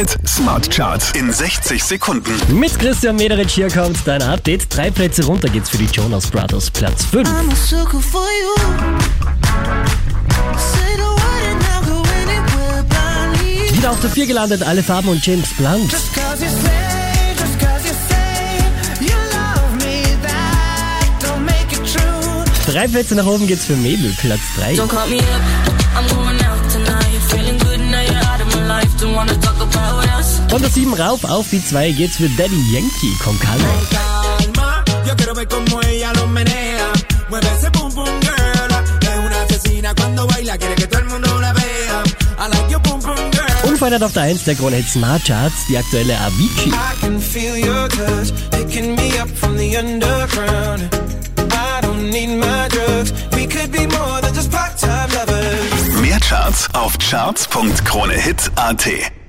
Hit Smart Charts in 60 Sekunden. Mit Christian Mederich hier kommt dein Update. Drei Plätze runter geht's für die Jonas Brothers. Platz 5. I'm a sucker for you. Say the word and I'll go anywhere blindly. Wieder auf der 4 gelandet, alle Farben und James Blunt. Just cause you say, just cause you say you love me, that don't make it true. Drei Plätze nach oben geht's für Mabel. Platz 3. Von der 7 rauf auf die 2 geht's für Daddy Yankee. Con Calma. calma. Yo quiero ver como ella lo menea. Mueve ese pum pum girl. Es una asesina cuando baila, quiere que todo el mundo la vea. I like your pum pum girl. Unverändert auf der 1 der Krone Hit Smart Charts, die aktuelle Avicii. I can feel your touch, picking me up from the underground. I don't need my drugs. We could be more than just part-time lovers. Mehr Charts auf charts.kronehit.at.